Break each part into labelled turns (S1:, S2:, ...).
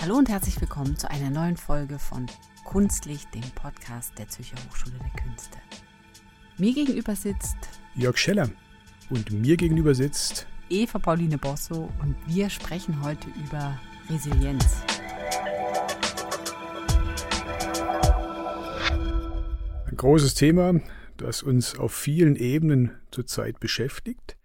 S1: Hallo und herzlich willkommen zu einer neuen Folge von Kunstlicht, dem Podcast der Zürcher Hochschule der Künste. Mir gegenüber sitzt
S2: Jörg Scheller und mir gegenüber sitzt
S1: Eva Pauline Bosso und wir sprechen heute über Resilienz.
S2: Ein großes Thema, das uns auf vielen Ebenen zurzeit beschäftigt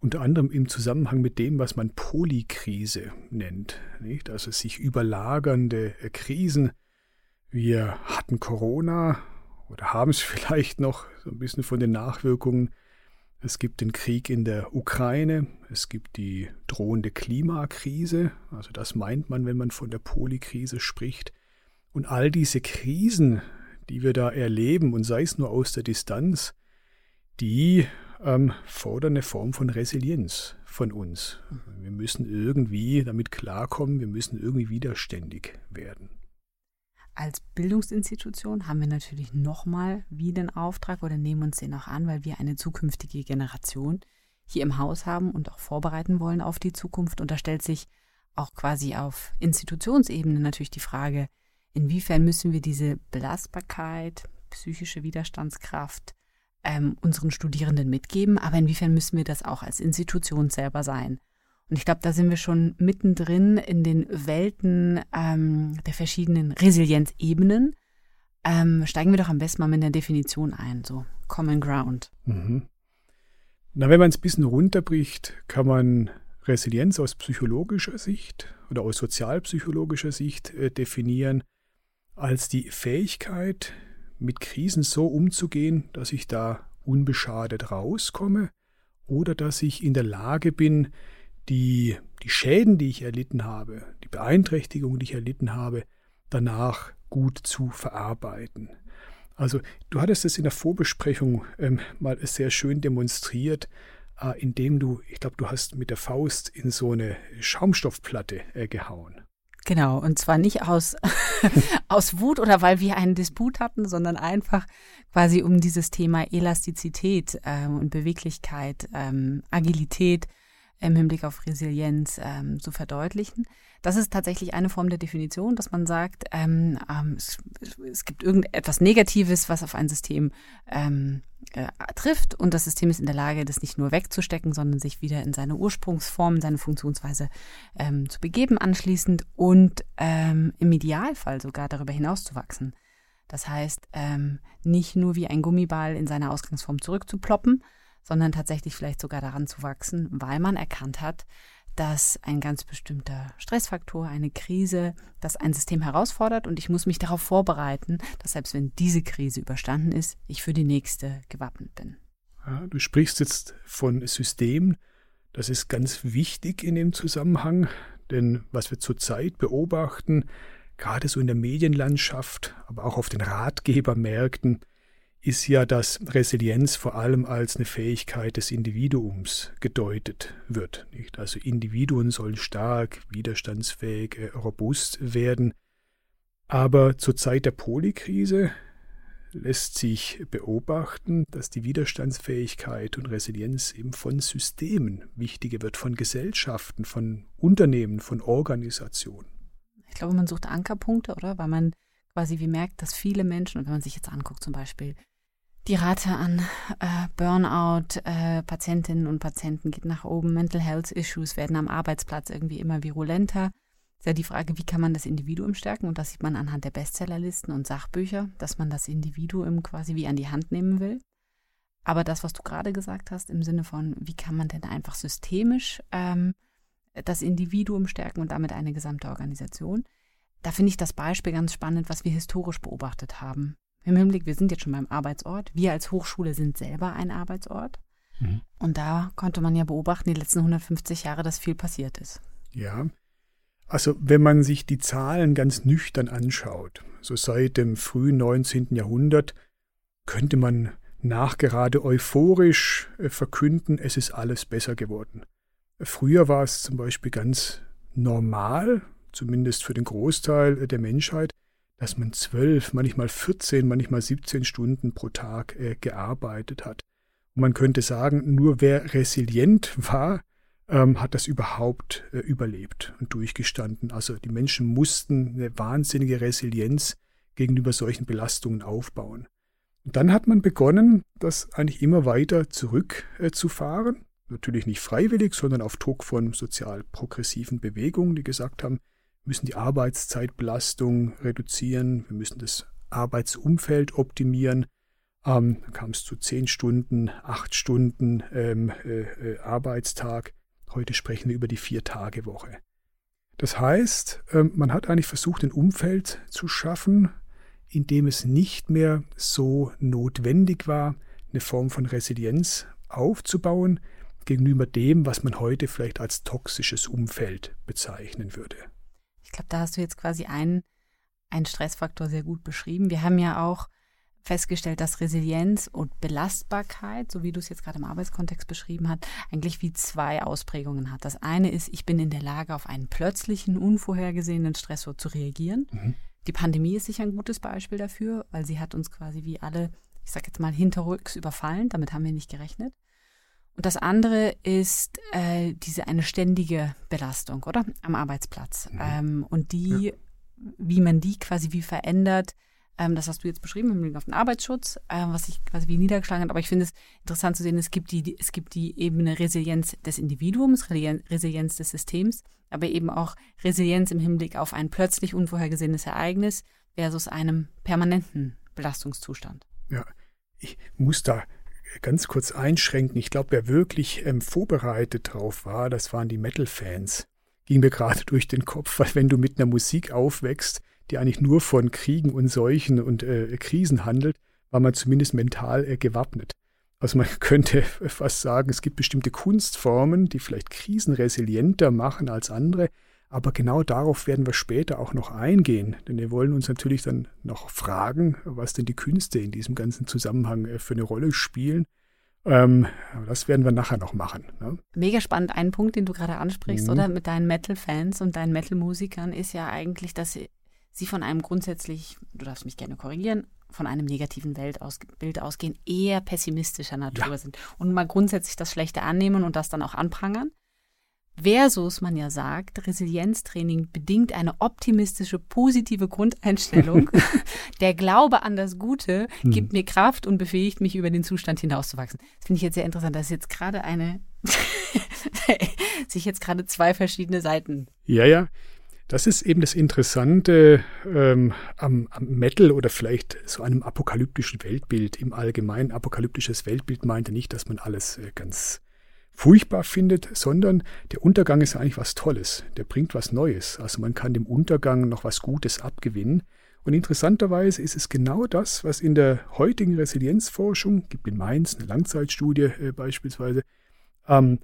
S2: unter anderem im Zusammenhang mit dem, was man Polykrise nennt, nicht? also sich überlagernde äh, Krisen. Wir hatten Corona oder haben es vielleicht noch so ein bisschen von den Nachwirkungen. Es gibt den Krieg in der Ukraine, es gibt die drohende Klimakrise, also das meint man, wenn man von der Polykrise spricht. Und all diese Krisen, die wir da erleben, und sei es nur aus der Distanz, die ähm, fordern eine Form von Resilienz von uns. Wir müssen irgendwie damit klarkommen, wir müssen irgendwie widerständig werden.
S1: Als Bildungsinstitution haben wir natürlich nochmal wie den Auftrag oder nehmen uns den auch an, weil wir eine zukünftige Generation hier im Haus haben und auch vorbereiten wollen auf die Zukunft. Und da stellt sich auch quasi auf Institutionsebene natürlich die Frage, inwiefern müssen wir diese Belastbarkeit, psychische Widerstandskraft, ähm, unseren Studierenden mitgeben, aber inwiefern müssen wir das auch als Institution selber sein? Und ich glaube, da sind wir schon mittendrin in den Welten ähm, der verschiedenen Resilienzebenen. Ähm, steigen wir doch am besten mal mit der Definition ein, so Common Ground.
S2: Mhm. Na, wenn man es ein bisschen runterbricht, kann man Resilienz aus psychologischer Sicht oder aus sozialpsychologischer Sicht äh, definieren als die Fähigkeit, mit Krisen so umzugehen, dass ich da unbeschadet rauskomme oder dass ich in der Lage bin, die, die Schäden, die ich erlitten habe, die Beeinträchtigungen, die ich erlitten habe, danach gut zu verarbeiten. Also du hattest es in der Vorbesprechung ähm, mal sehr schön demonstriert, äh, indem du, ich glaube, du hast mit der Faust in so eine Schaumstoffplatte äh, gehauen.
S1: Genau, und zwar nicht aus, aus Wut oder weil wir einen Disput hatten, sondern einfach quasi um dieses Thema Elastizität ähm, und Beweglichkeit, ähm, Agilität im Hinblick auf Resilienz ähm, zu verdeutlichen. Das ist tatsächlich eine Form der Definition, dass man sagt, ähm, ähm, es, es, gibt irgendetwas Negatives, was auf ein System ähm, äh, trifft und das System ist in der Lage, das nicht nur wegzustecken, sondern sich wieder in seine Ursprungsform, seine Funktionsweise ähm, zu begeben anschließend und ähm, im Idealfall sogar darüber hinaus zu wachsen. Das heißt, nicht nur wie ein Gummiball in seiner Ausgangsform zurückzuploppen, sondern tatsächlich vielleicht sogar daran zu wachsen, weil man erkannt hat, dass ein ganz bestimmter Stressfaktor, eine Krise, das ein System herausfordert und ich muss mich darauf vorbereiten, dass selbst wenn diese Krise überstanden ist, ich für die nächste gewappnet bin.
S2: Ja, du sprichst jetzt von Systemen. Das ist ganz wichtig in dem Zusammenhang, denn was wir zurzeit beobachten, gerade so in der Medienlandschaft, aber auch auf den Ratgebermärkten, ist ja, dass Resilienz vor allem als eine Fähigkeit des Individuums gedeutet wird. Nicht? Also Individuen sollen stark, widerstandsfähig, äh, robust werden. Aber zur Zeit der Polykrise lässt sich beobachten, dass die Widerstandsfähigkeit und Resilienz eben von Systemen wichtiger wird, von Gesellschaften, von Unternehmen, von Organisationen.
S1: Ich glaube, man sucht Ankerpunkte, oder? Weil man quasi wie merkt, dass viele Menschen, und wenn man sich jetzt anguckt, zum Beispiel die Rate an äh, Burnout-Patientinnen äh, und Patienten geht nach oben. Mental Health Issues werden am Arbeitsplatz irgendwie immer virulenter. Ist ja die Frage, wie kann man das Individuum stärken? Und das sieht man anhand der Bestsellerlisten und Sachbücher, dass man das Individuum quasi wie an die Hand nehmen will. Aber das, was du gerade gesagt hast, im Sinne von, wie kann man denn einfach systemisch ähm, das Individuum stärken und damit eine gesamte Organisation, da finde ich das Beispiel ganz spannend, was wir historisch beobachtet haben im Hinblick, wir sind jetzt schon beim Arbeitsort. Wir als Hochschule sind selber ein Arbeitsort. Mhm. Und da konnte man ja beobachten, die letzten 150 Jahre, dass viel passiert ist.
S2: Ja. Also wenn man sich die Zahlen ganz nüchtern anschaut, so seit dem frühen 19. Jahrhundert, könnte man nachgerade euphorisch äh, verkünden, es ist alles besser geworden. Früher war es zum Beispiel ganz normal, zumindest für den Großteil der Menschheit, dass man zwölf, manchmal 14, manchmal 17 Stunden pro Tag äh, gearbeitet hat. Und man könnte sagen, nur wer resilient war, ähm, hat das überhaupt äh, überlebt und durchgestanden. Also die Menschen mussten eine wahnsinnige Resilienz gegenüber solchen Belastungen aufbauen. Und dann hat man begonnen, das eigentlich immer weiter zurückzufahren. Äh, Natürlich nicht freiwillig, sondern auf Druck von sozial progressiven Bewegungen, die gesagt haben, müssen die Arbeitszeitbelastung reduzieren, wir müssen das Arbeitsumfeld optimieren. Ähm, dann kam es zu zehn Stunden, acht Stunden ähm, äh, äh, Arbeitstag. Heute sprechen wir über die Vier-Tage-Woche. Das heißt, ähm, man hat eigentlich versucht, ein Umfeld zu schaffen, in dem es nicht mehr so notwendig war, eine Form von Resilienz aufzubauen gegenüber dem, was man heute vielleicht als toxisches Umfeld bezeichnen würde.
S1: Ich glaube, da hast du jetzt quasi einen, einen Stressfaktor sehr gut beschrieben. Wir haben ja auch festgestellt, dass Resilienz und Belastbarkeit, so wie du es jetzt gerade im Arbeitskontext beschrieben hast, eigentlich wie zwei Ausprägungen hat. Das eine ist, ich bin in der Lage, auf einen plötzlichen, unvorhergesehenen Stressor zu reagieren. Mhm. Die Pandemie ist sicher ein gutes Beispiel dafür, weil sie hat uns quasi wie alle, ich sage jetzt mal, hinterrücks überfallen. Damit haben wir nicht gerechnet. Und das andere ist äh, diese eine ständige Belastung, oder? Am Arbeitsplatz. Mhm. Ähm, und die, ja. wie man die quasi wie verändert, ähm, das hast du jetzt beschrieben im Blick auf den Arbeitsschutz, ähm, was sich quasi wie niedergeschlagen hat. Aber ich finde es interessant zu sehen, es gibt die, es gibt die Ebene Resilienz des Individuums, Resilienz des Systems, aber eben auch Resilienz im Hinblick auf ein plötzlich unvorhergesehenes Ereignis versus einem permanenten Belastungszustand.
S2: Ja, ich muss da ganz kurz einschränken. Ich glaube, wer wirklich ähm, vorbereitet drauf war, das waren die Metal-Fans. Ging mir gerade durch den Kopf, weil wenn du mit einer Musik aufwächst, die eigentlich nur von Kriegen und Seuchen und äh, Krisen handelt, war man zumindest mental äh, gewappnet. Also man könnte fast sagen, es gibt bestimmte Kunstformen, die vielleicht krisenresilienter machen als andere, aber genau darauf werden wir später auch noch eingehen, denn wir wollen uns natürlich dann noch fragen, was denn die Künste in diesem ganzen Zusammenhang äh, für eine Rolle spielen. Ähm, das werden wir nachher noch machen. Ne?
S1: Mega spannend. Ein Punkt, den du gerade ansprichst, mhm. oder mit deinen Metal-Fans und deinen Metal-Musikern, ist ja eigentlich, dass sie, sie von einem grundsätzlich, du darfst mich gerne korrigieren, von einem negativen Weltbild ausgehen, eher pessimistischer Natur ja. sind und mal grundsätzlich das Schlechte annehmen und das dann auch anprangern. Versus man ja sagt, Resilienztraining bedingt eine optimistische, positive Grundeinstellung. Der Glaube an das Gute hm. gibt mir Kraft und befähigt mich, über den Zustand hinauszuwachsen. Das finde ich jetzt sehr interessant. Das ist jetzt gerade eine, sich jetzt gerade zwei verschiedene Seiten.
S2: Ja, ja. Das ist eben das Interessante ähm, am, am Metal oder vielleicht so einem apokalyptischen Weltbild. Im Allgemeinen apokalyptisches Weltbild meinte nicht, dass man alles äh, ganz furchtbar findet, sondern der Untergang ist eigentlich was Tolles. Der bringt was Neues. Also man kann dem Untergang noch was Gutes abgewinnen. Und interessanterweise ist es genau das, was in der heutigen Resilienzforschung, gibt in Mainz eine Langzeitstudie äh, beispielsweise, ähm,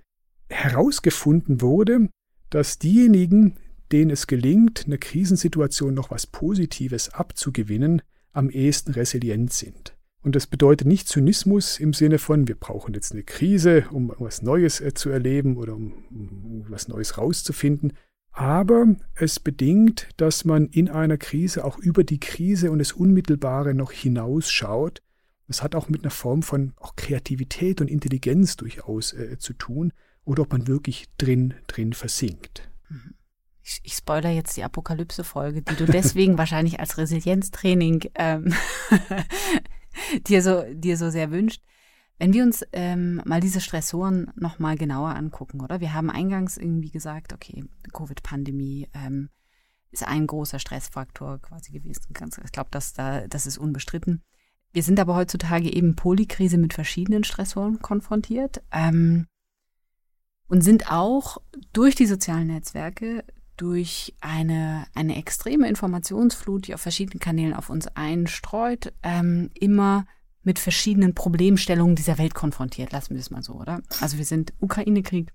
S2: herausgefunden wurde, dass diejenigen, denen es gelingt, eine Krisensituation noch was Positives abzugewinnen, am ehesten resilient sind. Und das bedeutet nicht Zynismus im Sinne von, wir brauchen jetzt eine Krise, um was Neues äh, zu erleben oder um, um was Neues rauszufinden. Aber es bedingt, dass man in einer Krise auch über die Krise und das Unmittelbare noch hinausschaut. Das hat auch mit einer Form von auch Kreativität und Intelligenz durchaus äh, zu tun oder ob man wirklich drin, drin versinkt.
S1: Ich, ich spoiler jetzt die Apokalypse-Folge, die du deswegen wahrscheinlich als Resilienztraining ähm, dir so, dir so sehr wünscht. Wenn wir uns ähm, mal diese Stressoren nochmal genauer angucken, oder? Wir haben eingangs irgendwie gesagt, okay, Covid-Pandemie ähm, ist ein großer Stressfaktor quasi gewesen. Ich glaube, das, da, das ist unbestritten. Wir sind aber heutzutage eben Polykrise mit verschiedenen Stressoren konfrontiert ähm, und sind auch durch die sozialen Netzwerke durch eine, eine extreme Informationsflut, die auf verschiedenen Kanälen auf uns einstreut, ähm, immer mit verschiedenen Problemstellungen dieser Welt konfrontiert. Lassen wir es mal so, oder? Also wir sind Ukraine-Krieg,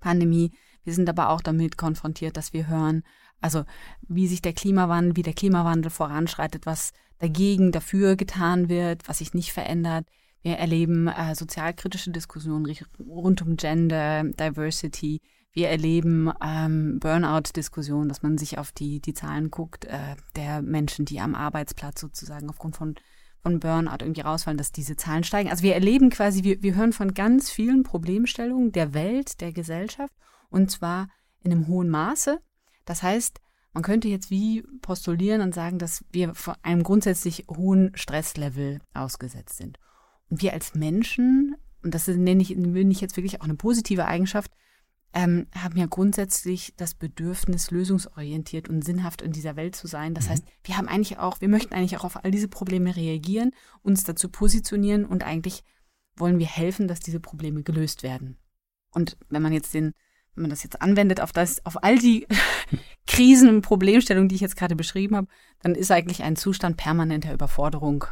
S1: Pandemie. Wir sind aber auch damit konfrontiert, dass wir hören, also wie sich der Klimawandel, wie der Klimawandel voranschreitet, was dagegen, dafür getan wird, was sich nicht verändert. Wir erleben äh, sozialkritische Diskussionen rund um Gender, Diversity. Wir erleben ähm, Burnout-Diskussionen, dass man sich auf die, die Zahlen guckt, äh, der Menschen, die am Arbeitsplatz sozusagen aufgrund von, von Burnout irgendwie rausfallen, dass diese Zahlen steigen. Also wir erleben quasi, wir, wir hören von ganz vielen Problemstellungen der Welt, der Gesellschaft und zwar in einem hohen Maße. Das heißt, man könnte jetzt wie postulieren und sagen, dass wir vor einem grundsätzlich hohen Stresslevel ausgesetzt sind. Und wir als Menschen, und das nenne ich, nenne ich jetzt wirklich auch eine positive Eigenschaft, ähm, haben ja grundsätzlich das Bedürfnis, lösungsorientiert und sinnhaft in dieser Welt zu sein. Das mhm. heißt, wir haben eigentlich auch, wir möchten eigentlich auch auf all diese Probleme reagieren, uns dazu positionieren und eigentlich wollen wir helfen, dass diese Probleme gelöst werden. Und wenn man jetzt den, wenn man das jetzt anwendet auf das, auf all die Krisen und Problemstellungen, die ich jetzt gerade beschrieben habe, dann ist eigentlich ein Zustand permanenter Überforderung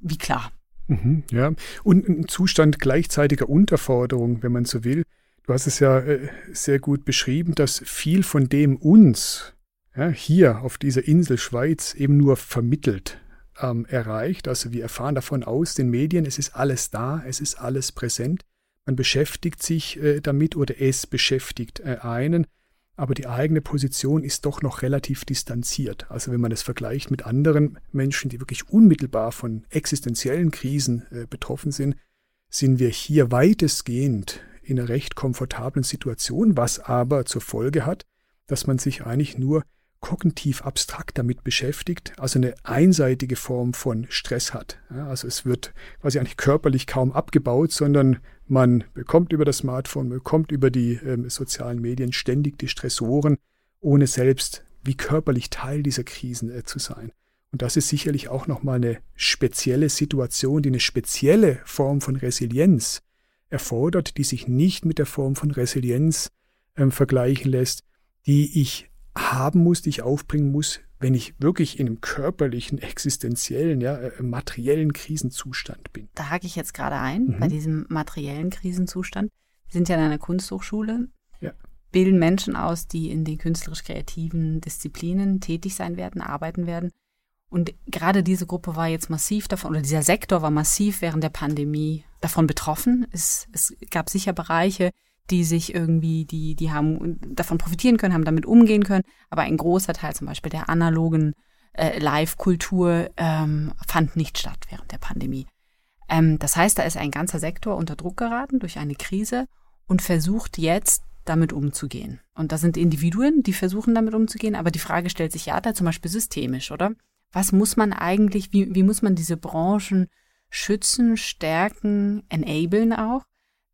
S1: wie klar.
S2: Mhm, ja, und ein Zustand gleichzeitiger Unterforderung, wenn man so will. Du hast es ja äh, sehr gut beschrieben, dass viel von dem uns ja, hier auf dieser Insel Schweiz eben nur vermittelt ähm, erreicht. Also wir erfahren davon aus den Medien, es ist alles da, es ist alles präsent. Man beschäftigt sich äh, damit oder es beschäftigt äh, einen, aber die eigene Position ist doch noch relativ distanziert. Also wenn man es vergleicht mit anderen Menschen, die wirklich unmittelbar von existenziellen Krisen äh, betroffen sind, sind wir hier weitestgehend in einer recht komfortablen Situation, was aber zur Folge hat, dass man sich eigentlich nur kognitiv abstrakt damit beschäftigt, also eine einseitige Form von Stress hat. Ja, also es wird quasi eigentlich körperlich kaum abgebaut, sondern man bekommt über das Smartphone, bekommt über die ähm, sozialen Medien ständig die Stressoren, ohne selbst wie körperlich Teil dieser Krisen äh, zu sein. Und das ist sicherlich auch nochmal eine spezielle Situation, die eine spezielle Form von Resilienz erfordert, die sich nicht mit der Form von Resilienz ähm, vergleichen lässt, die ich haben muss, die ich aufbringen muss, wenn ich wirklich in einem körperlichen, existenziellen, ja, äh, materiellen Krisenzustand bin.
S1: Da hake ich jetzt gerade ein, mhm. bei diesem materiellen Krisenzustand. Wir sind ja in einer Kunsthochschule, ja. bilden Menschen aus, die in den künstlerisch-kreativen Disziplinen tätig sein werden, arbeiten werden. Und gerade diese Gruppe war jetzt massiv davon, oder dieser Sektor war massiv während der Pandemie davon betroffen. Es, es gab sicher Bereiche, die sich irgendwie, die, die haben davon profitieren können, haben damit umgehen können. Aber ein großer Teil zum Beispiel der analogen äh, Live-Kultur ähm, fand nicht statt während der Pandemie. Ähm, das heißt, da ist ein ganzer Sektor unter Druck geraten durch eine Krise und versucht jetzt damit umzugehen. Und da sind Individuen, die versuchen damit umzugehen, aber die Frage stellt sich ja da zum Beispiel systemisch, oder? Was muss man eigentlich, wie, wie muss man diese Branchen schützen, stärken, enablen auch?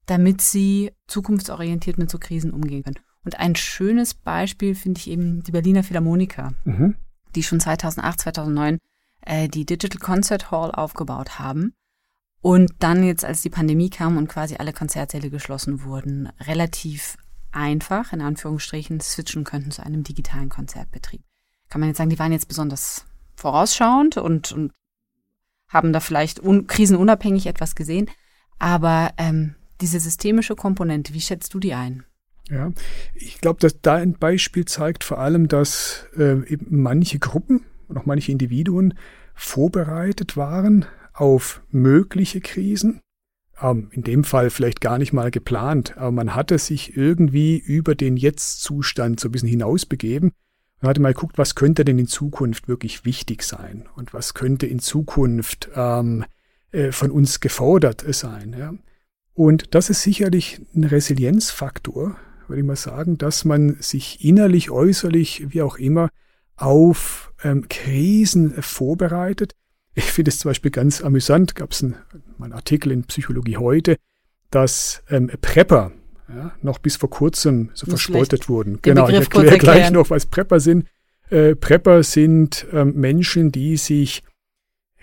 S1: damit sie zukunftsorientiert mit so Krisen umgehen können. Und ein schönes Beispiel finde ich eben die Berliner Philharmoniker, mhm. die schon 2008, 2009 äh, die Digital Concert Hall aufgebaut haben. Und dann jetzt, als die Pandemie kam und quasi alle Konzertsäle geschlossen wurden, relativ einfach, in Anführungsstrichen, switchen könnten zu einem digitalen Konzertbetrieb. Kann man jetzt sagen, die waren jetzt besonders vorausschauend und, und haben da vielleicht un krisenunabhängig etwas gesehen. Aber ähm, diese systemische Komponente, wie schätzt du die ein?
S2: Ja, ich glaube, dass da ein Beispiel zeigt vor allem, dass äh, eben manche Gruppen und auch manche Individuen vorbereitet waren auf mögliche Krisen. Ähm, in dem Fall vielleicht gar nicht mal geplant, aber man hatte sich irgendwie über den Jetzt-Zustand so ein bisschen hinausbegeben und hatte mal geguckt, was könnte denn in Zukunft wirklich wichtig sein und was könnte in Zukunft ähm, äh, von uns gefordert sein. Ja. Und das ist sicherlich ein Resilienzfaktor, würde ich mal sagen, dass man sich innerlich, äußerlich, wie auch immer, auf ähm, Krisen vorbereitet. Ich finde es zum Beispiel ganz amüsant, gab es einen, einen, Artikel in Psychologie heute, dass ähm, Prepper ja, noch bis vor kurzem so verspottet wurden. Genau, ich erkläre gleich noch, was Prepper sind. Äh, Prepper sind ähm, Menschen, die sich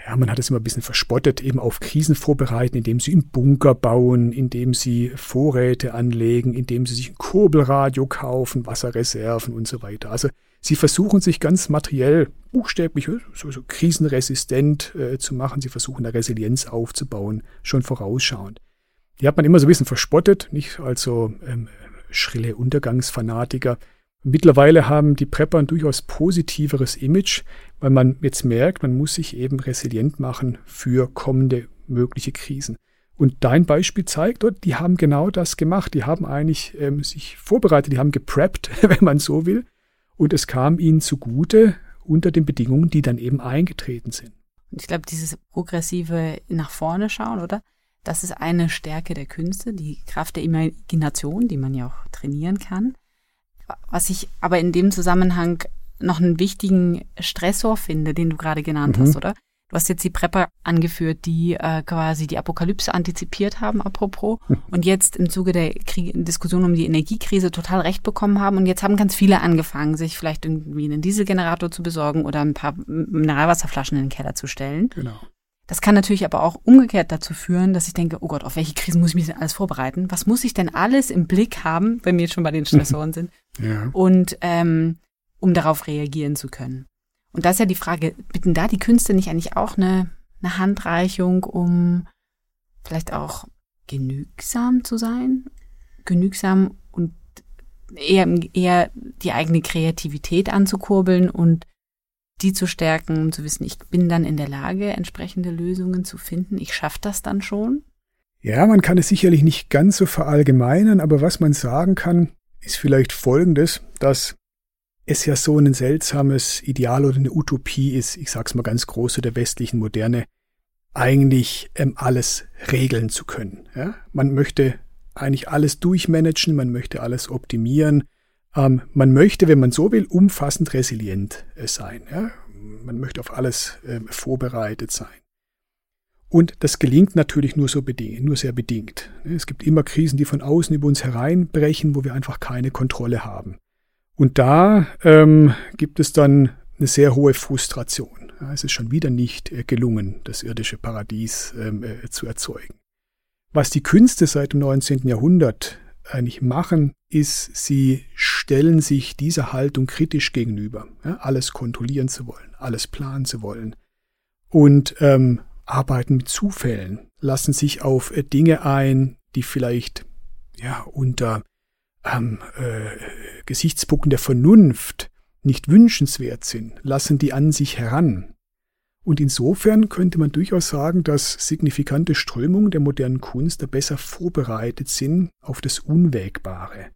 S2: ja, man hat es immer ein bisschen verspottet, eben auf Krisen vorbereiten, indem sie einen Bunker bauen, indem sie Vorräte anlegen, indem sie sich ein Kurbelradio kaufen, Wasserreserven und so weiter. Also sie versuchen sich ganz materiell, buchstäblich, so, so krisenresistent äh, zu machen. Sie versuchen eine Resilienz aufzubauen, schon vorausschauend. Die hat man immer so ein bisschen verspottet, nicht also ähm, schrille Untergangsfanatiker. Mittlerweile haben die Prepper ein durchaus positiveres Image, weil man jetzt merkt, man muss sich eben resilient machen für kommende mögliche Krisen. Und dein Beispiel zeigt, die haben genau das gemacht. Die haben eigentlich ähm, sich vorbereitet, die haben gepreppt, wenn man so will. Und es kam ihnen zugute unter den Bedingungen, die dann eben eingetreten sind.
S1: Ich glaube, dieses progressive nach vorne schauen, oder? Das ist eine Stärke der Künste, die Kraft der Imagination, die man ja auch trainieren kann. Was ich aber in dem Zusammenhang noch einen wichtigen Stressor finde, den du gerade genannt mhm. hast, oder? Du hast jetzt die Prepper angeführt, die äh, quasi die Apokalypse antizipiert haben, apropos, und jetzt im Zuge der Krieg Diskussion um die Energiekrise total recht bekommen haben. Und jetzt haben ganz viele angefangen, sich vielleicht irgendwie einen Dieselgenerator zu besorgen oder ein paar Mineralwasserflaschen in den Keller zu stellen.
S2: Genau.
S1: Das kann natürlich aber auch umgekehrt dazu führen, dass ich denke, oh Gott, auf welche Krisen muss ich mich denn alles vorbereiten? Was muss ich denn alles im Blick haben, wenn wir jetzt schon bei den Stressoren sind?
S2: Ja.
S1: Und ähm, um darauf reagieren zu können. Und da ist ja die Frage, bitten da die Künste nicht eigentlich auch eine, eine Handreichung, um vielleicht auch genügsam zu sein? Genügsam und eher, eher die eigene Kreativität anzukurbeln und die zu stärken, um zu wissen, ich bin dann in der Lage, entsprechende Lösungen zu finden. Ich schaffe das dann schon.
S2: Ja, man kann es sicherlich nicht ganz so verallgemeinern, aber was man sagen kann, ist vielleicht Folgendes, dass es ja so ein seltsames Ideal oder eine Utopie ist, ich sag's mal ganz groß, der westlichen Moderne, eigentlich ähm, alles regeln zu können. Ja? Man möchte eigentlich alles durchmanagen, man möchte alles optimieren, man möchte, wenn man so will, umfassend resilient äh, sein. Ja? Man möchte auf alles äh, vorbereitet sein. Und das gelingt natürlich nur so bedingt, nur sehr bedingt. Es gibt immer Krisen, die von außen über uns hereinbrechen, wo wir einfach keine Kontrolle haben. Und da ähm, gibt es dann eine sehr hohe Frustration. Ja, es ist schon wieder nicht äh, gelungen, das irdische Paradies ähm, äh, zu erzeugen. Was die Künste seit dem 19. Jahrhundert eigentlich machen, ist, sie stellen sich dieser Haltung kritisch gegenüber, ja, alles kontrollieren zu wollen, alles planen zu wollen und ähm, arbeiten mit Zufällen, lassen sich auf äh, Dinge ein, die vielleicht ja unter ähm, äh, Gesichtspunkten der Vernunft nicht wünschenswert sind, lassen die an sich heran. Und insofern könnte man durchaus sagen, dass signifikante Strömungen der modernen Kunst da besser vorbereitet sind auf das Unwägbare.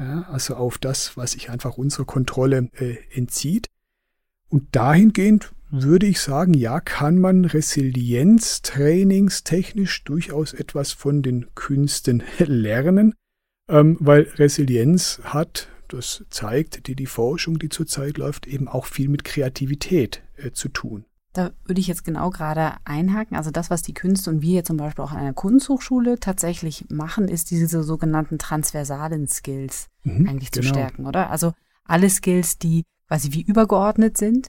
S2: Ja, also auf das, was sich einfach unserer Kontrolle äh, entzieht. Und dahingehend würde ich sagen, ja, kann man Resilienz trainingstechnisch durchaus etwas von den Künsten lernen, ähm, weil Resilienz hat, das zeigt die, die Forschung, die zurzeit läuft, eben auch viel mit Kreativität äh, zu tun.
S1: Da würde ich jetzt genau gerade einhaken. Also das, was die Künste und wir hier zum Beispiel auch an einer Kunsthochschule tatsächlich machen, ist diese sogenannten transversalen Skills mhm, eigentlich genau. zu stärken, oder? Also alle Skills, die quasi wie übergeordnet sind,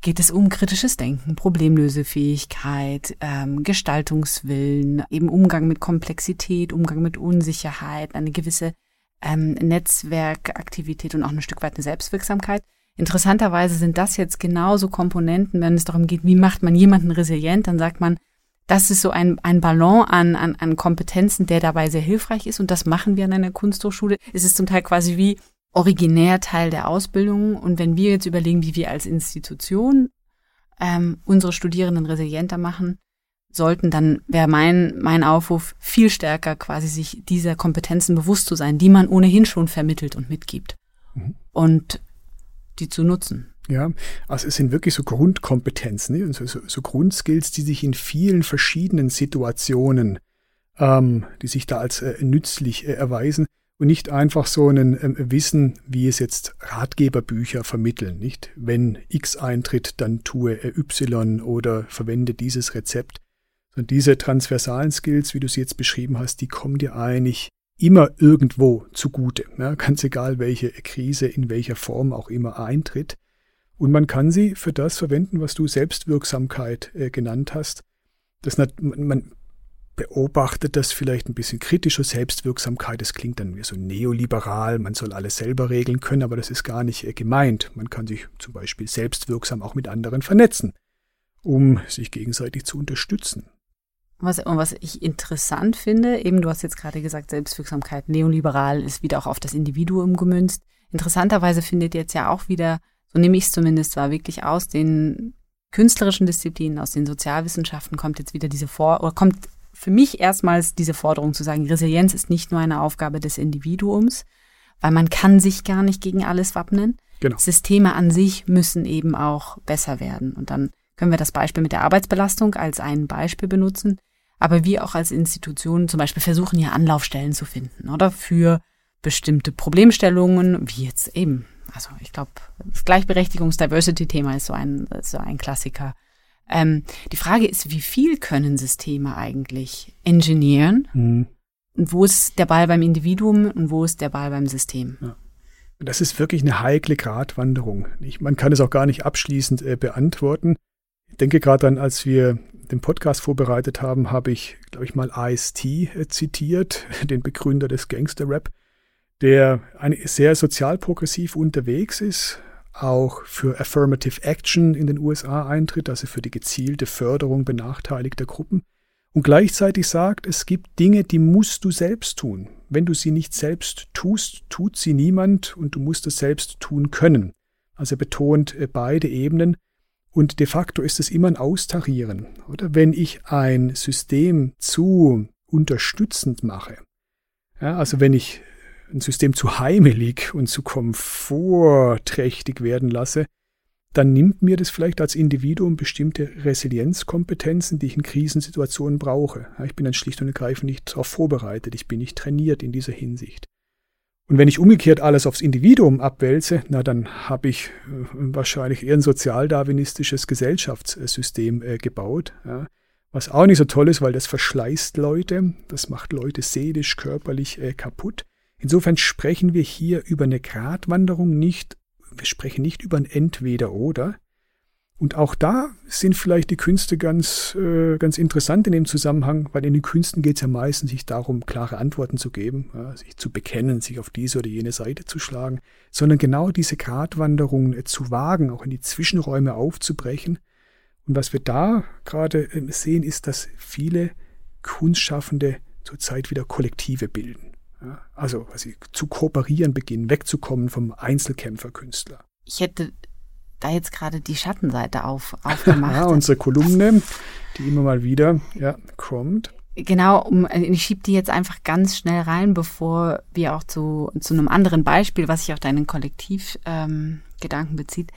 S1: geht es um kritisches Denken, Problemlösefähigkeit, ähm, Gestaltungswillen, eben Umgang mit Komplexität, Umgang mit Unsicherheit, eine gewisse ähm, Netzwerkaktivität und auch ein Stück weit eine Selbstwirksamkeit. Interessanterweise sind das jetzt genauso Komponenten, wenn es darum geht, wie macht man jemanden resilient, dann sagt man, das ist so ein, ein Ballon an, an, an Kompetenzen, der dabei sehr hilfreich ist und das machen wir an einer Kunsthochschule. Es ist zum Teil quasi wie originär Teil der Ausbildung und wenn wir jetzt überlegen, wie wir als Institution ähm, unsere Studierenden resilienter machen sollten, dann wäre mein, mein Aufruf viel stärker quasi sich dieser Kompetenzen bewusst zu sein, die man ohnehin schon vermittelt und mitgibt. Mhm. Und die zu nutzen.
S2: Ja, also es sind wirklich so Grundkompetenzen, ne? so, so, so Grundskills, die sich in vielen verschiedenen Situationen, ähm, die sich da als äh, nützlich äh, erweisen und nicht einfach so ein äh, Wissen, wie es jetzt Ratgeberbücher vermitteln, nicht? Wenn X eintritt, dann tue äh, Y oder verwende dieses Rezept. Und diese transversalen Skills, wie du sie jetzt beschrieben hast, die kommen dir eigentlich immer irgendwo zugute. Ja, ganz egal, welche Krise in welcher Form auch immer eintritt. Und man kann sie für das verwenden, was du Selbstwirksamkeit äh, genannt hast. Das, man beobachtet das vielleicht ein bisschen kritischer. Selbstwirksamkeit, das klingt dann wie so neoliberal, man soll alles selber regeln können, aber das ist gar nicht äh, gemeint. Man kann sich zum Beispiel selbstwirksam auch mit anderen vernetzen, um sich gegenseitig zu unterstützen.
S1: Was, und was ich interessant finde, eben du hast jetzt gerade gesagt, Selbstwirksamkeit neoliberal ist wieder auch auf das Individuum gemünzt. Interessanterweise findet jetzt ja auch wieder, so nehme ich es zumindest wahr, wirklich aus den künstlerischen Disziplinen, aus den Sozialwissenschaften kommt jetzt wieder diese Vor oder kommt für mich erstmals diese Forderung zu sagen, Resilienz ist nicht nur eine Aufgabe des Individuums, weil man kann sich gar nicht gegen alles wappnen.
S2: Genau.
S1: Systeme an sich müssen eben auch besser werden. Und dann können wir das Beispiel mit der Arbeitsbelastung als ein Beispiel benutzen, aber wir auch als Institutionen zum Beispiel versuchen hier Anlaufstellen zu finden oder für bestimmte Problemstellungen, wie jetzt eben, also ich glaube, das Gleichberechtigungs-Diversity-Thema ist so ein, so ein Klassiker. Ähm, die Frage ist, wie viel können Systeme eigentlich engineeren? Mhm. Und wo ist der Ball beim Individuum und wo ist der Ball beim System? Ja.
S2: Das ist wirklich eine heikle Gratwanderung. Ich, man kann es auch gar nicht abschließend äh, beantworten. Ich denke gerade dann, als wir den Podcast vorbereitet haben, habe ich, glaube ich, mal Ice-T äh, zitiert, den Begründer des Gangster-Rap, der eine, sehr sozial progressiv unterwegs ist, auch für Affirmative Action in den USA eintritt, also für die gezielte Förderung benachteiligter Gruppen und gleichzeitig sagt, es gibt Dinge, die musst du selbst tun. Wenn du sie nicht selbst tust, tut sie niemand und du musst es selbst tun können. Also er betont äh, beide Ebenen und de facto ist es immer ein Austarieren. Oder wenn ich ein System zu unterstützend mache, ja, also wenn ich ein System zu heimelig und zu komfortträchtig werden lasse, dann nimmt mir das vielleicht als Individuum bestimmte Resilienzkompetenzen, die ich in Krisensituationen brauche. Ich bin dann schlicht und ergreifend nicht darauf vorbereitet, ich bin nicht trainiert in dieser Hinsicht. Und wenn ich umgekehrt alles aufs Individuum abwälze, na dann habe ich äh, wahrscheinlich eher ein sozialdarwinistisches Gesellschaftssystem äh, gebaut, ja, was auch nicht so toll ist, weil das verschleißt Leute, das macht Leute seelisch, körperlich äh, kaputt. Insofern sprechen wir hier über eine Gratwanderung nicht wir sprechen nicht über ein Entweder-Oder. Und auch da sind vielleicht die Künste ganz, äh, ganz interessant in dem Zusammenhang, weil in den Künsten geht es ja meistens nicht darum, klare Antworten zu geben, ja, sich zu bekennen, sich auf diese oder jene Seite zu schlagen, sondern genau diese Gratwanderungen äh, zu wagen, auch in die Zwischenräume aufzubrechen. Und was wir da gerade äh, sehen, ist, dass viele Kunstschaffende zurzeit wieder Kollektive bilden. Ja, also sie zu kooperieren beginnen, wegzukommen vom Einzelkämpferkünstler.
S1: Ich hätte da jetzt gerade die Schattenseite auf, aufgemacht.
S2: ja, unsere Kolumne, die immer mal wieder ja, kommt.
S1: Genau, um, ich schiebe die jetzt einfach ganz schnell rein, bevor wir auch zu, zu einem anderen Beispiel, was sich auf deinen Kollektivgedanken ähm, bezieht.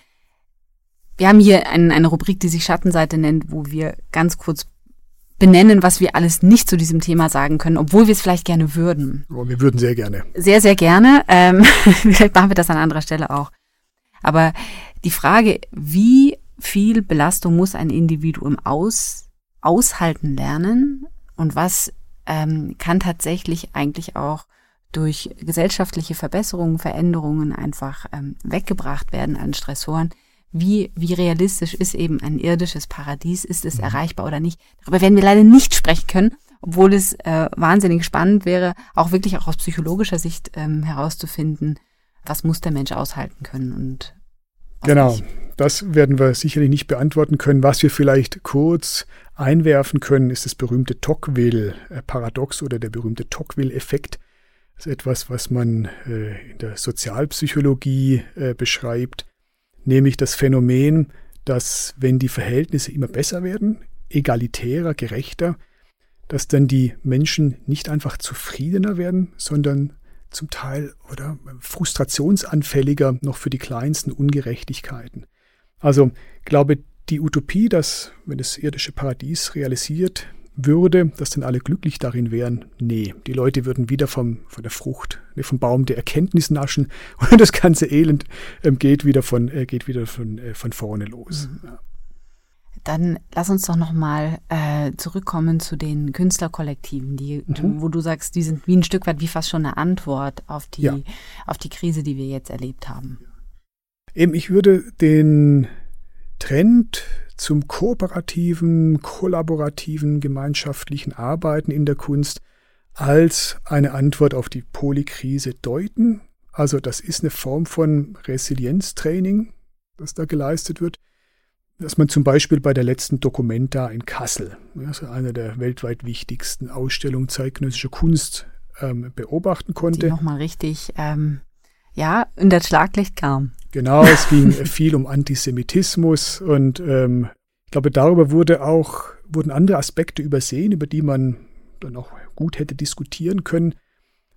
S1: Wir haben hier ein, eine Rubrik, die sich Schattenseite nennt, wo wir ganz kurz benennen, was wir alles nicht zu diesem Thema sagen können, obwohl wir es vielleicht gerne würden.
S2: Oh, wir würden sehr gerne.
S1: Sehr, sehr gerne. Ähm, vielleicht machen wir das an anderer Stelle auch. Aber die Frage, wie viel Belastung muss ein Individuum aus, aushalten lernen und was ähm, kann tatsächlich eigentlich auch durch gesellschaftliche Verbesserungen, Veränderungen einfach ähm, weggebracht werden an Stressoren, wie, wie realistisch ist eben ein irdisches Paradies, ist es mhm. erreichbar oder nicht. Darüber werden wir leider nicht sprechen können, obwohl es äh, wahnsinnig spannend wäre, auch wirklich auch aus psychologischer Sicht ähm, herauszufinden, was muss der Mensch aushalten können und
S2: Genau, nicht. das werden wir sicherlich nicht beantworten können. Was wir vielleicht kurz einwerfen können, ist das berühmte Tocqueville-Paradox oder der berühmte Tocqueville-Effekt. Das ist etwas, was man äh, in der Sozialpsychologie äh, beschreibt nämlich das Phänomen, dass wenn die Verhältnisse immer besser werden, egalitärer, gerechter, dass dann die Menschen nicht einfach zufriedener werden, sondern zum Teil oder frustrationsanfälliger noch für die kleinsten Ungerechtigkeiten. Also glaube die Utopie, dass wenn das irdische Paradies realisiert würde, dass dann alle glücklich darin wären. Nee, die Leute würden wieder vom, von der Frucht, nee, vom Baum der Erkenntnis naschen und das ganze Elend ähm, geht wieder von, äh, geht wieder von, äh, von vorne los. Mhm.
S1: Dann lass uns doch nochmal äh, zurückkommen zu den Künstlerkollektiven, die, mhm. wo du sagst, die sind wie ein Stück weit wie fast schon eine Antwort auf die, ja. auf die Krise, die wir jetzt erlebt haben.
S2: Eben, ich würde den Trend zum kooperativen, kollaborativen, gemeinschaftlichen Arbeiten in der Kunst als eine Antwort auf die Polykrise deuten. Also das ist eine Form von Resilienztraining, das da geleistet wird, dass man zum Beispiel bei der letzten Documenta in Kassel, also einer der weltweit wichtigsten Ausstellungen zeitgenössischer Kunst, ähm, beobachten konnte. Die
S1: nochmal richtig, ähm, ja, in das Schlaglicht kam.
S2: Genau, es ging viel um Antisemitismus und ähm, ich glaube, darüber wurde auch, wurden andere Aspekte übersehen, über die man dann auch gut hätte diskutieren können.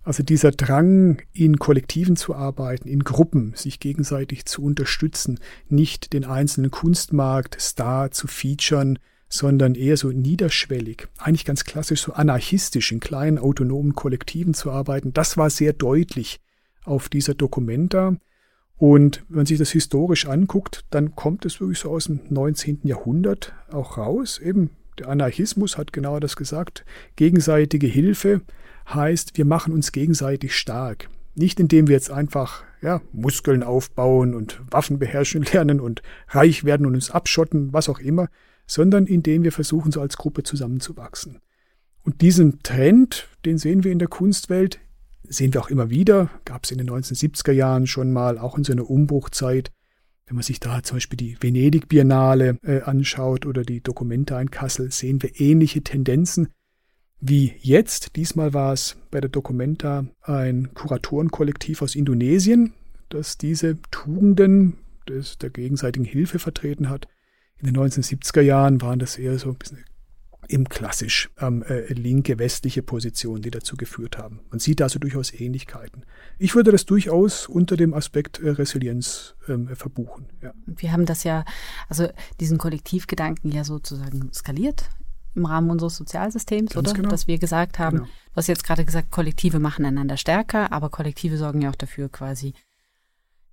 S2: Also dieser Drang, in Kollektiven zu arbeiten, in Gruppen, sich gegenseitig zu unterstützen, nicht den einzelnen Kunstmarkt, Star zu featuren, sondern eher so niederschwellig, eigentlich ganz klassisch so anarchistisch in kleinen autonomen Kollektiven zu arbeiten, das war sehr deutlich auf dieser Dokumenta. Und wenn man sich das historisch anguckt, dann kommt es wirklich so aus dem 19. Jahrhundert auch raus. Eben der Anarchismus hat genau das gesagt. Gegenseitige Hilfe heißt, wir machen uns gegenseitig stark. Nicht indem wir jetzt einfach ja, Muskeln aufbauen und Waffen beherrschen lernen und reich werden und uns abschotten, was auch immer, sondern indem wir versuchen, so als Gruppe zusammenzuwachsen. Und diesen Trend, den sehen wir in der Kunstwelt, sehen wir auch immer wieder, gab es in den 1970er Jahren schon mal, auch in so einer Umbruchzeit. Wenn man sich da zum Beispiel die Venedig-Biennale äh, anschaut oder die Dokumente in Kassel, sehen wir ähnliche Tendenzen wie jetzt. Diesmal war es bei der Documenta ein Kuratorenkollektiv aus Indonesien, das diese Tugenden des, der gegenseitigen Hilfe vertreten hat. In den 1970er Jahren waren das eher so ein bisschen im klassisch ähm, äh, linke westliche Position, die dazu geführt haben. Man sieht also durchaus Ähnlichkeiten. Ich würde das durchaus unter dem Aspekt äh, Resilienz ähm, verbuchen. Ja.
S1: Wir haben das ja, also diesen Kollektivgedanken ja sozusagen skaliert im Rahmen unseres Sozialsystems, Ganz oder? Genau. Dass wir gesagt haben, genau. du hast jetzt gerade gesagt, Kollektive machen einander stärker, aber Kollektive sorgen ja auch dafür, quasi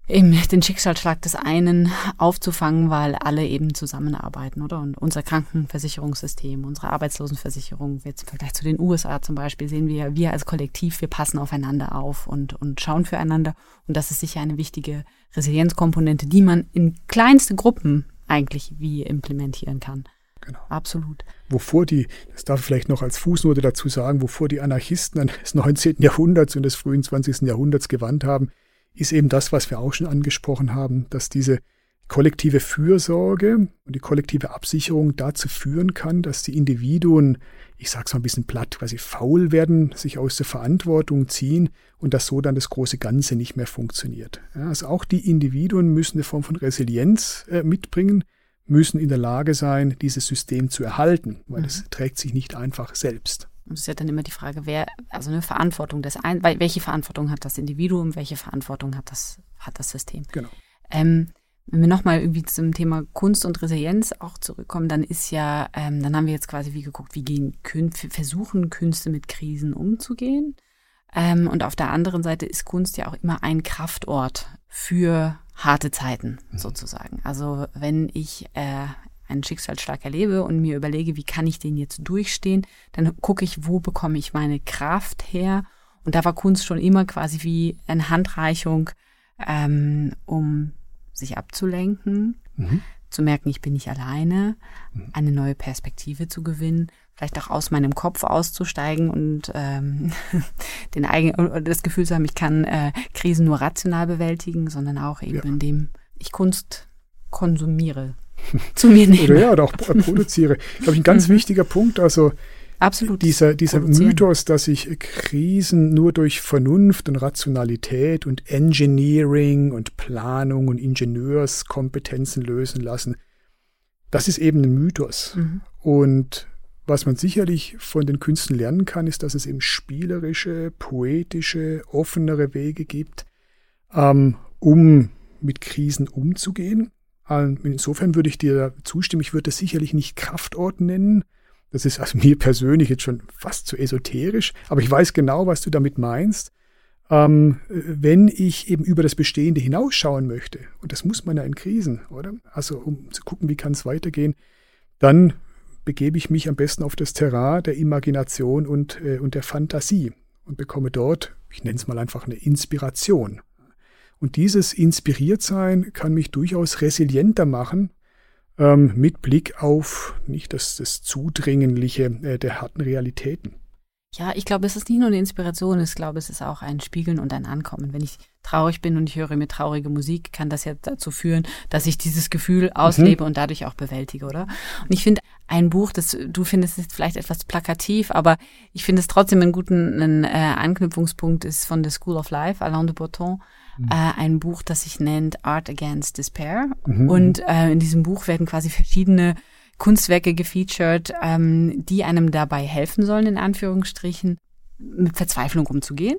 S1: eben den Schicksalsschlag des einen aufzufangen, weil alle eben zusammenarbeiten, oder? Und unser Krankenversicherungssystem, unsere Arbeitslosenversicherung, jetzt im Vergleich zu den USA zum Beispiel, sehen wir, wir als Kollektiv, wir passen aufeinander auf und, und schauen füreinander. Und das ist sicher eine wichtige Resilienzkomponente, die man in kleinste Gruppen eigentlich wie implementieren kann. Genau. Absolut.
S2: Wovor die, das darf ich vielleicht noch als Fußnote dazu sagen, wovor die Anarchisten des 19. Jahrhunderts und des frühen 20. Jahrhunderts gewandt haben, ist eben das, was wir auch schon angesprochen haben, dass diese kollektive Fürsorge und die kollektive Absicherung dazu führen kann, dass die Individuen, ich sage es mal ein bisschen platt, quasi faul werden, sich aus der Verantwortung ziehen und dass so dann das große Ganze nicht mehr funktioniert. Ja, also auch die Individuen müssen eine Form von Resilienz äh, mitbringen, müssen in der Lage sein, dieses System zu erhalten, weil es mhm. trägt sich nicht einfach selbst.
S1: Und es ist ja dann immer die Frage, wer, also eine Verantwortung des ein, welche Verantwortung hat das Individuum, welche Verantwortung hat das, hat das System.
S2: Genau.
S1: Ähm, wenn wir nochmal irgendwie zum Thema Kunst und Resilienz auch zurückkommen, dann ist ja, ähm, dann haben wir jetzt quasi wie geguckt, wie gehen Kün versuchen Künste mit Krisen umzugehen. Ähm, und auf der anderen Seite ist Kunst ja auch immer ein Kraftort für harte Zeiten mhm. sozusagen. Also wenn ich äh, einen Schicksalsschlag erlebe und mir überlege, wie kann ich den jetzt durchstehen, dann gucke ich, wo bekomme ich meine Kraft her. Und da war Kunst schon immer quasi wie eine Handreichung, ähm, um sich abzulenken, mhm. Zu merken, ich bin nicht alleine, mhm. eine neue Perspektive zu gewinnen, vielleicht auch aus meinem Kopf auszusteigen und ähm, den eigenen, das Gefühl zu haben, ich kann äh, Krisen nur rational bewältigen, sondern auch eben ja. indem ich Kunst konsumiere zu mir nehme.
S2: Oder ja, oder auch produziere. Glaube ich, ein ganz mhm. wichtiger Punkt. Also
S1: Absolut.
S2: Dieser, dieser Mythos, dass sich Krisen nur durch Vernunft und Rationalität und Engineering und Planung und Ingenieurskompetenzen lösen lassen, das ist eben ein Mythos. Mhm. Und was man sicherlich von den Künsten lernen kann, ist, dass es eben spielerische, poetische, offenere Wege gibt, ähm, um mit Krisen umzugehen. Ähm, insofern würde ich dir zustimmen, ich würde das sicherlich nicht Kraftort nennen. Das ist also mir persönlich jetzt schon fast zu esoterisch, aber ich weiß genau, was du damit meinst. Ähm, wenn ich eben über das Bestehende hinausschauen möchte, und das muss man ja in Krisen, oder? Also um zu gucken, wie kann es weitergehen, dann begebe ich mich am besten auf das Terrain der Imagination und, äh, und der Fantasie und bekomme dort, ich nenne es mal einfach eine Inspiration. Und dieses Inspiriertsein kann mich durchaus resilienter machen, ähm, mit Blick auf nicht das, das Zudringliche äh, der harten Realitäten.
S1: Ja, ich glaube, es ist nicht nur eine Inspiration, ich glaube, es ist auch ein Spiegeln und ein Ankommen. Wenn ich traurig bin und ich höre mir traurige Musik, kann das ja dazu führen, dass ich dieses Gefühl auslebe mhm. und dadurch auch bewältige, oder? Und ich finde ein Buch, das du findest es vielleicht etwas plakativ, aber ich finde es trotzdem einen guten einen, äh, Anknüpfungspunkt ist von The School of Life, Alain de Botton, mhm. äh, ein Buch, das sich nennt Art Against Despair. Mhm. Und äh, in diesem Buch werden quasi verschiedene Kunstwerke gefeatured, ähm, die einem dabei helfen sollen, in Anführungsstrichen, mit Verzweiflung umzugehen.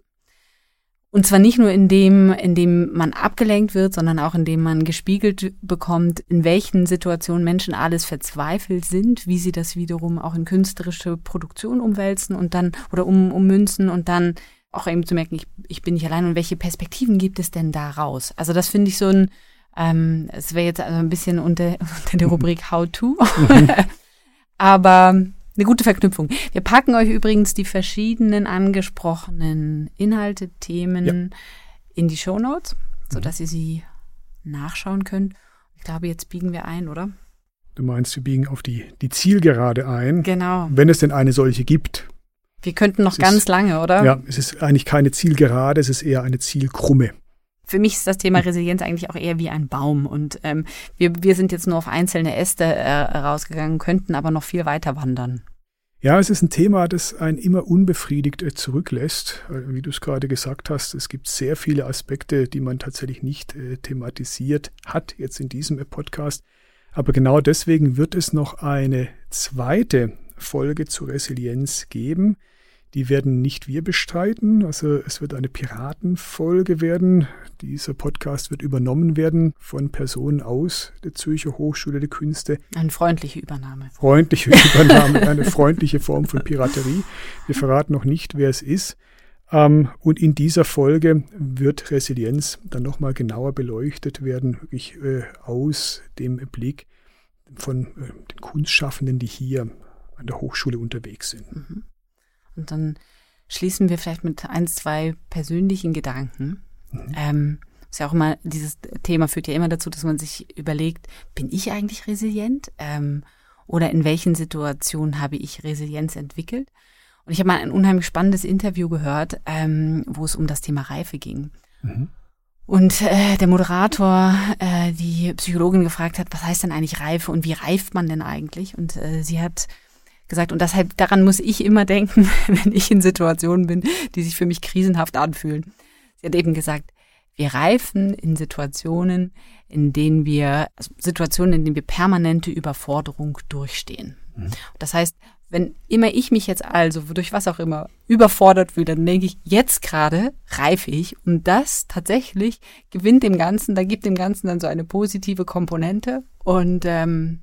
S1: Und zwar nicht nur in dem, in dem man abgelenkt wird, sondern auch in dem man gespiegelt bekommt, in welchen Situationen Menschen alles verzweifelt sind, wie sie das wiederum auch in künstlerische Produktion umwälzen und dann oder um, ummünzen und dann auch eben zu merken, ich, ich bin nicht allein und welche Perspektiven gibt es denn da raus? Also das finde ich so ein, ähm, es wäre jetzt also ein bisschen unter, unter der Rubrik How to. Aber eine gute Verknüpfung. Wir packen euch übrigens die verschiedenen angesprochenen Inhalte, Themen ja. in die Show Notes, sodass mhm. ihr sie nachschauen könnt. Ich glaube, jetzt biegen wir ein, oder?
S2: Du meinst, wir biegen auf die, die Zielgerade ein.
S1: Genau.
S2: Wenn es denn eine solche gibt.
S1: Wir könnten noch es ganz
S2: ist,
S1: lange, oder?
S2: Ja, es ist eigentlich keine Zielgerade, es ist eher eine Zielkrumme.
S1: Für mich ist das Thema Resilienz eigentlich auch eher wie ein Baum. Und ähm, wir, wir sind jetzt nur auf einzelne Äste äh, rausgegangen, könnten aber noch viel weiter wandern.
S2: Ja, es ist ein Thema, das einen immer unbefriedigt äh, zurücklässt. Wie du es gerade gesagt hast, es gibt sehr viele Aspekte, die man tatsächlich nicht äh, thematisiert hat, jetzt in diesem äh, Podcast. Aber genau deswegen wird es noch eine zweite Folge zur Resilienz geben. Die werden nicht wir bestreiten. Also es wird eine Piratenfolge werden. Dieser Podcast wird übernommen werden von Personen aus der Zürcher Hochschule der Künste.
S1: Eine freundliche Übernahme.
S2: Freundliche Übernahme, eine freundliche Form von Piraterie. Wir verraten noch nicht, wer es ist. Ähm, und in dieser Folge wird Resilienz dann nochmal genauer beleuchtet werden, wirklich äh, aus dem Blick von äh, den Kunstschaffenden, die hier an der Hochschule unterwegs sind. Mhm.
S1: Und dann schließen wir vielleicht mit ein, zwei persönlichen Gedanken. Mhm. Ähm, ist ja auch immer, dieses Thema führt ja immer dazu, dass man sich überlegt, bin ich eigentlich resilient? Ähm, oder in welchen Situationen habe ich Resilienz entwickelt? Und ich habe mal ein unheimlich spannendes Interview gehört, ähm, wo es um das Thema Reife ging. Mhm. Und äh, der Moderator äh, die Psychologin gefragt hat, was heißt denn eigentlich Reife und wie reift man denn eigentlich? Und äh, sie hat gesagt. Und deshalb, daran muss ich immer denken, wenn ich in Situationen bin, die sich für mich krisenhaft anfühlen. Sie hat eben gesagt, wir reifen in Situationen, in denen wir, also Situationen, in denen wir permanente Überforderung durchstehen. Mhm. Das heißt, wenn immer ich mich jetzt also durch was auch immer überfordert fühle, dann denke ich, jetzt gerade reife ich und das tatsächlich gewinnt dem Ganzen, da gibt dem Ganzen dann so eine positive Komponente und ähm,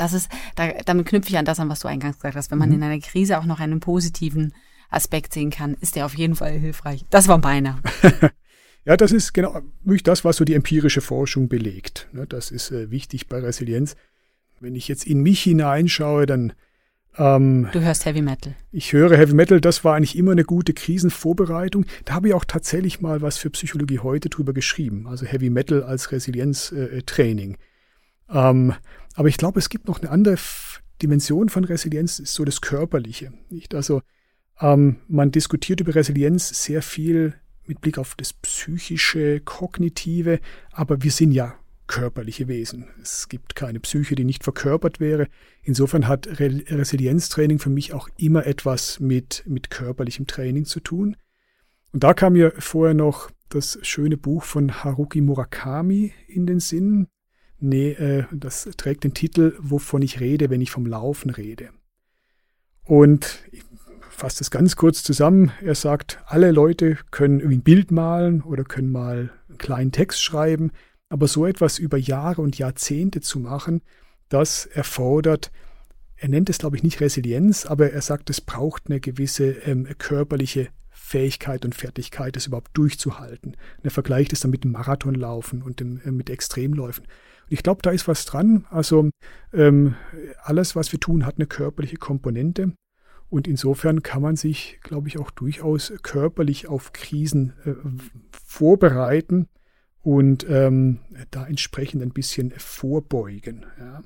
S1: das ist, da, damit knüpfe ich an das an, was du eingangs gesagt hast. Wenn man mhm. in einer Krise auch noch einen positiven Aspekt sehen kann, ist der auf jeden Fall hilfreich. Das war meiner.
S2: ja, das ist genau wirklich das, was so die empirische Forschung belegt. Ne, das ist äh, wichtig bei Resilienz. Wenn ich jetzt in mich hineinschaue, dann
S1: ähm, du hörst Heavy Metal.
S2: Ich höre Heavy Metal, das war eigentlich immer eine gute Krisenvorbereitung. Da habe ich auch tatsächlich mal was für Psychologie heute drüber geschrieben, also Heavy Metal als Resilienztraining. Äh, ähm, aber ich glaube, es gibt noch eine andere Dimension von Resilienz, ist so das Körperliche. Nicht? Also ähm, man diskutiert über Resilienz sehr viel mit Blick auf das psychische, kognitive, aber wir sind ja körperliche Wesen. Es gibt keine Psyche, die nicht verkörpert wäre. Insofern hat Re Resilienztraining für mich auch immer etwas mit, mit körperlichem Training zu tun. Und da kam mir vorher noch das schöne Buch von Haruki Murakami in den Sinn, Nee, äh, das trägt den Titel, wovon ich rede, wenn ich vom Laufen rede. Und ich fasse das ganz kurz zusammen. Er sagt, alle Leute können irgendwie ein Bild malen oder können mal einen kleinen Text schreiben, aber so etwas über Jahre und Jahrzehnte zu machen, das erfordert, er nennt es, glaube ich, nicht Resilienz, aber er sagt, es braucht eine gewisse ähm, körperliche Fähigkeit und Fertigkeit, das überhaupt durchzuhalten. Und er vergleicht es dann mit dem Marathonlaufen und dem, äh, mit Extremläufen. Ich glaube, da ist was dran. Also ähm, alles, was wir tun, hat eine körperliche Komponente. Und insofern kann man sich, glaube ich, auch durchaus körperlich auf Krisen äh, vorbereiten und ähm, da entsprechend ein bisschen vorbeugen, ja,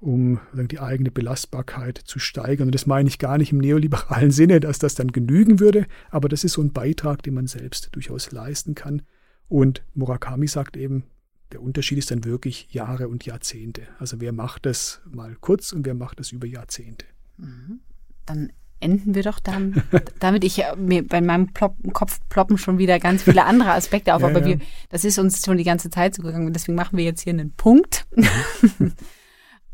S2: um die eigene Belastbarkeit zu steigern. Und das meine ich gar nicht im neoliberalen Sinne, dass das dann genügen würde, aber das ist so ein Beitrag, den man selbst durchaus leisten kann. Und Murakami sagt eben, der Unterschied ist dann wirklich Jahre und Jahrzehnte. Also wer macht das mal kurz und wer macht das über Jahrzehnte.
S1: Mhm. Dann enden wir doch dann, damit ich äh, mir bei meinem Plop Kopf ploppen schon wieder ganz viele andere Aspekte auf, ja, aber wir, das ist uns schon die ganze Zeit so gegangen und deswegen machen wir jetzt hier einen Punkt.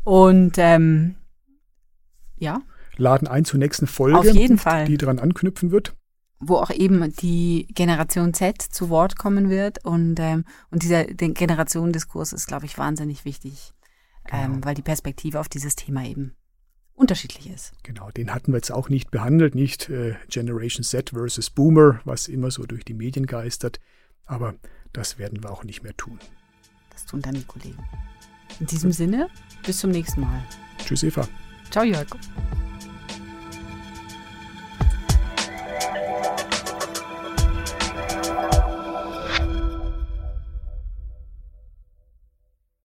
S1: Und ähm, ja.
S2: Laden ein zur nächsten Folge,
S1: Auf jeden Fall.
S2: die daran anknüpfen wird.
S1: Wo auch eben die Generation Z zu Wort kommen wird. Und, ähm, und dieser Generationendiskurs ist, glaube ich, wahnsinnig wichtig, genau. ähm, weil die Perspektive auf dieses Thema eben unterschiedlich ist.
S2: Genau, den hatten wir jetzt auch nicht behandelt, nicht äh, Generation Z versus Boomer, was immer so durch die Medien geistert. Aber das werden wir auch nicht mehr tun.
S1: Das tun dann die Kollegen. In diesem Sinne, bis zum nächsten Mal.
S2: Tschüss, Eva.
S1: Ciao, Jörg. Bye.